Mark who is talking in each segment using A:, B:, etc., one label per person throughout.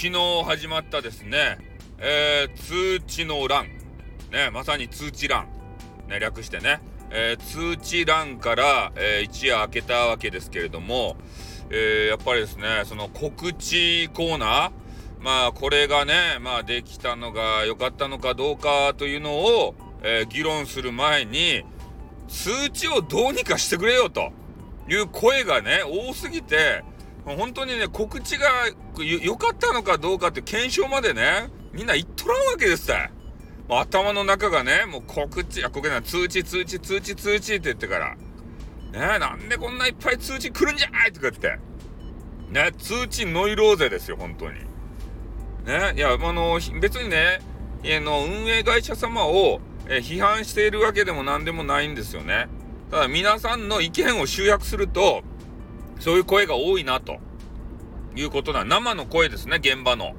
A: 昨日始まったですね、えー、通知の欄、ね、まさに通知欄、ね、略してね、えー、通知欄から、えー、一夜明けたわけですけれども、え、やっぱりですね、その告知コーナー、まあこれがね、まあできたのが良かったのかどうかというのを、え、議論する前に、通知をどうにかしてくれよという声がね、多すぎて、本当にね、告知が良かったのかどうかって検証までね、みんな言っとらんわけですよ。もう頭の中がね、もう告知、あ、ここな通知、通知、通知、通知って言ってから、ねなんでこんないっぱい通知来るんじゃいとか言って、ね、通知ノイローゼですよ、本当に。ね、いや、あの、別にね、あの、運営会社様を、え批判しているわけでも何でもないんですよね。ただ皆さんの意見を集約すると、そういう声が多いなということな生の声ですね、現場の。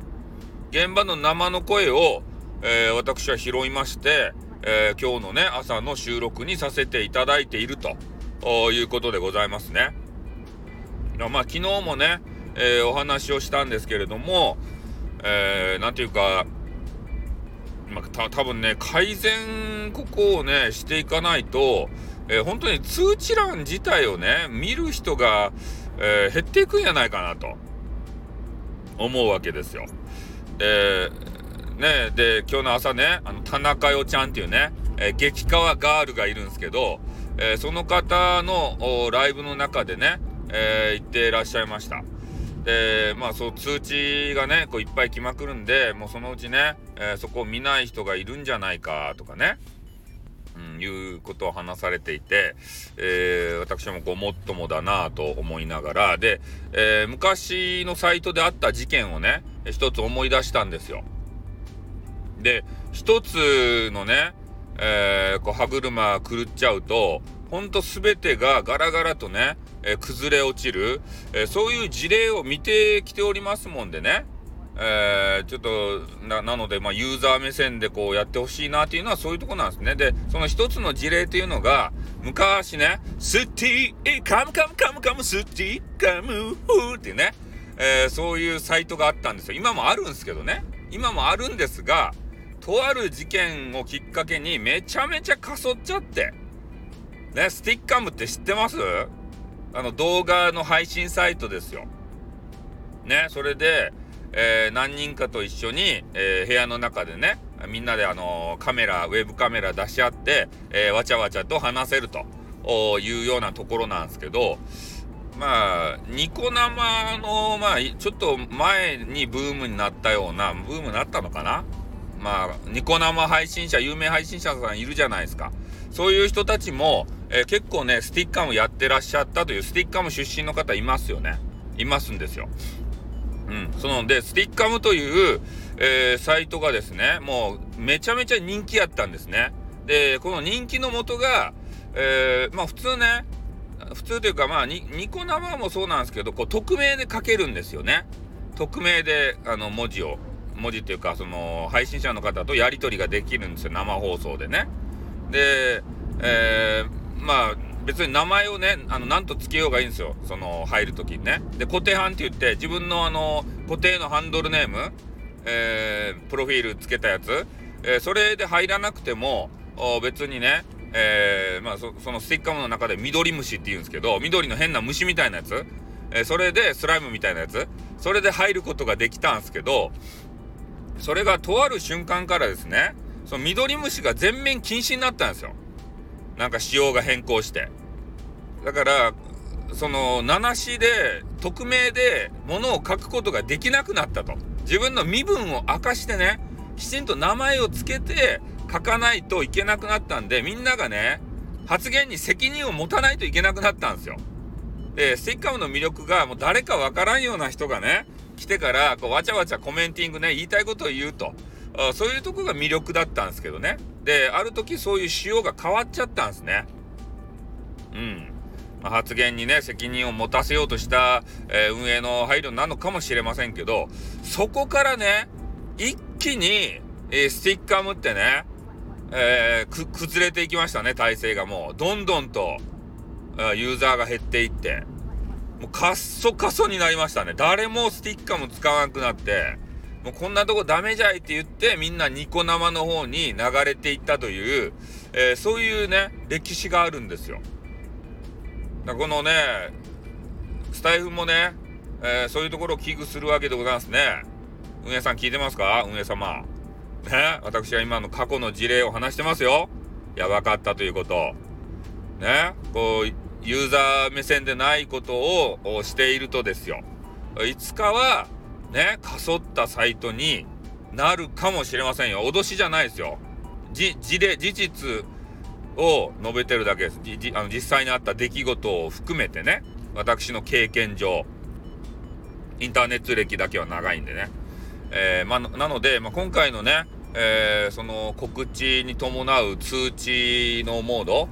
A: 現場の生の声を、えー、私は拾いまして、えー、今日のね、朝の収録にさせていただいているということでございますね。まあ、昨日もね、えー、お話をしたんですけれども、えー、ていうか、まあ、た多分ね、改善ここをね、していかないと、えー、本当に通知欄自体をね、見る人が、えー、減っていくんじゃないかなと思うわけですよ。で、ね、で、今日の朝ね、あの、田中代ちゃんっていうね、えー、激川ガールがいるんですけど、えー、その方のライブの中でね、えー、言ってらっしゃいました。で、まあそう通知がね、こういっぱい来まくるんで、もうそのうちね、えー、そこを見ない人がいるんじゃないかとかね、うん、いうことを話されていて、えー、私もこうもっともだなと思いながら、で、えー、昔のサイトであった事件をね、一つ思い出したんですよ。で、一つのね、えー、こう歯車狂っちゃうと、ほんと全てがガラガラとね、えー、崩れ落ちる、えー、そういう事例を見てきておりますもんでね、えー、ちょっとな、なので、まあ、ユーザー目線でこうやってほしいなっていうのはそういうとこなんですね。で、その一つの事例というのが、昔ね、スティー、カムカムカムカム、スティー、カム、フーってね、えー、そういうサイトがあったんですよ。今もあるんですけどね。今もあるんですが、とある事件をきっかけにめちゃめちゃかそっちゃって、ね、スティッカムって知ってます？あの動画の配信サイトですよ。ね、それで、えー、何人かと一緒に、えー、部屋の中でね、みんなであのカメラ、ウェブカメラ出し合って、えー、わちゃわちゃと話せるというようなところなんですけど、まあ、ニコ生の、まあ、ちょっと前にブームになったような、ブームになったのかな？まあ、ニコ生配信者、有名配信者さんいるじゃないですか。そういう人たちも、えー、結構ね、スティッカムやってらっしゃったという、スティッカム出身の方いますよね。いますんですよ。うん。そので、スティッカムという、えー、サイトがですね、もうめちゃめちゃ人気やったんですね。で、この人気のもとが、えー、まあ普通ね、普通というかまあニコ生もそうなんですけど、こう匿名で書けるんですよね。匿名であの文字を、文字というかその配信者の方とやり取りができるんですよ。生放送でね。で、えー、まあ、別に名前をね、あの、なんとつけようがいいんですよ。その、入るときにね。で、固定版って言って、自分のあの、固定のハンドルネーム、えー、プロフィールつけたやつ、えー、それで入らなくても、別にね、えー、まあそ、のスティッカーの中で緑虫って言うんですけど、緑の変な虫みたいなやつ、え、それでスライムみたいなやつ、それで入ることができたんですけど、それがとある瞬間からですね、その緑虫が全面禁止になったんですよ。なんか仕様が変更して。だから、その、名なしで、匿名で物を書くことができなくなったと。自分の身分を明かしてね、きちんと名前を付けて書かないといけなくなったんで、みんながね、発言に責任を持たないといけなくなったんですよ。で、スティッカムの魅力がもう誰かわからんような人がね、来てから、こう、わちゃわちゃコメンティングね、言いたいことを言うと。あそういうとこが魅力だったんですけどね。で、ある時そういう仕様が変わっちゃったんですね。うん。発言にね、責任を持たせようとした、えー、運営の配慮なのかもしれませんけど、そこからね、一気に、えー、スティッカムってね、えー、崩れていきましたね、体制がもう。どんどんと、ユーザーが減っていって。もうカッソカソになりましたね。誰もスティッカム使わなくなって、もうこんなとこダメじゃいって言ってみんなニコ生の方に流れていったという、えー、そういうね歴史があるんですよ。だこのねスタイフもね、えー、そういうところを危惧するわけでございますね。運営さん聞いてますか？運営様。ね？私は今の過去の事例を話してますよ。やばかったということ。ね？こうユーザー目線でないことをしているとですよ。いつかはね、かそったサイトになるかもしれませんよ。脅しじゃないですよ。じ、事例、事実を述べてるだけです。じあの実際にあった出来事を含めてね、私の経験上、インターネット歴だけは長いんでね。えー、まなので、まあ、今回のね、えー、その告知に伴う通知のモード、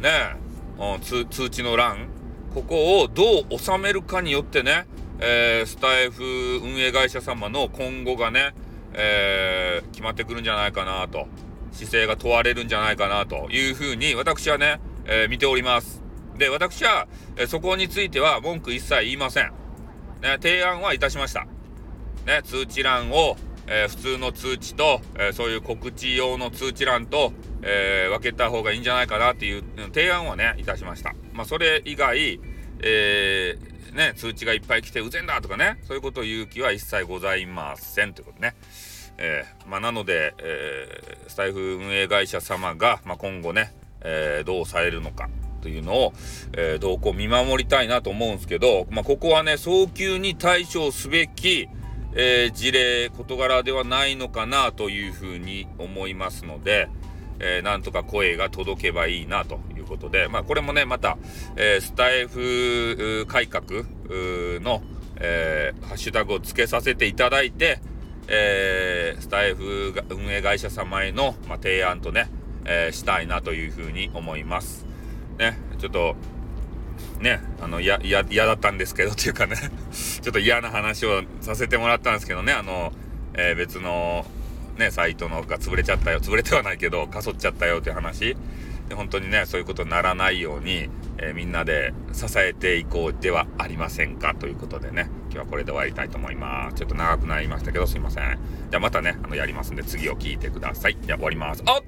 A: ね、うん、通知の欄、ここをどう収めるかによってね、えー、スタイフ運営会社様の今後がね、えー、決まってくるんじゃないかなと、姿勢が問われるんじゃないかなというふうに私はね、えー、見ております。で、私は、えそこについては文句一切言いません。ね、提案はいたしました。ね、通知欄を、え普通の通知と、えそういう告知用の通知欄と、え分けた方がいいんじゃないかなっていう提案はね、いたしました。まあ、それ以外、えー、ね、通知がいっぱい来てうぜんだとかね、そういうことを言う気は一切ございませんということね。えー、まあ、なので、えー、スタイフ運営会社様が、まあ、今後ね、えー、どうされるのかというのを、え動向見守りたいなと思うんですけど、まあ、ここはね、早急に対処すべき、え事例、事柄ではないのかなというふうに思いますので、えー、なんとか声が届けばいいなということで、まあ、これもね、また、えー、スタイフ改革の、えー、ハッシュタグをつけさせていただいて、えスタイフ運営会社様への、まあ、提案とね、えしたいなというふうに思います。ね、ちょっと、ね、あの、嫌、嫌だったんですけど、というかね ちょっと嫌な話をさせてもらったんですけどね、あの、え別の、ね、サイトのが潰れちゃったよ、潰れてはないけど、かそっちゃったよという話。で本当にね、そういうことにならないように、えー、みんなで支えていこうではありませんか？ということでね、今日はこれで終わりたいと思います。ちょっと長くなりましたけど、すいません。じゃあまたね、あの、やりますんで、次を聞いてください。じゃあ終わります。あっ、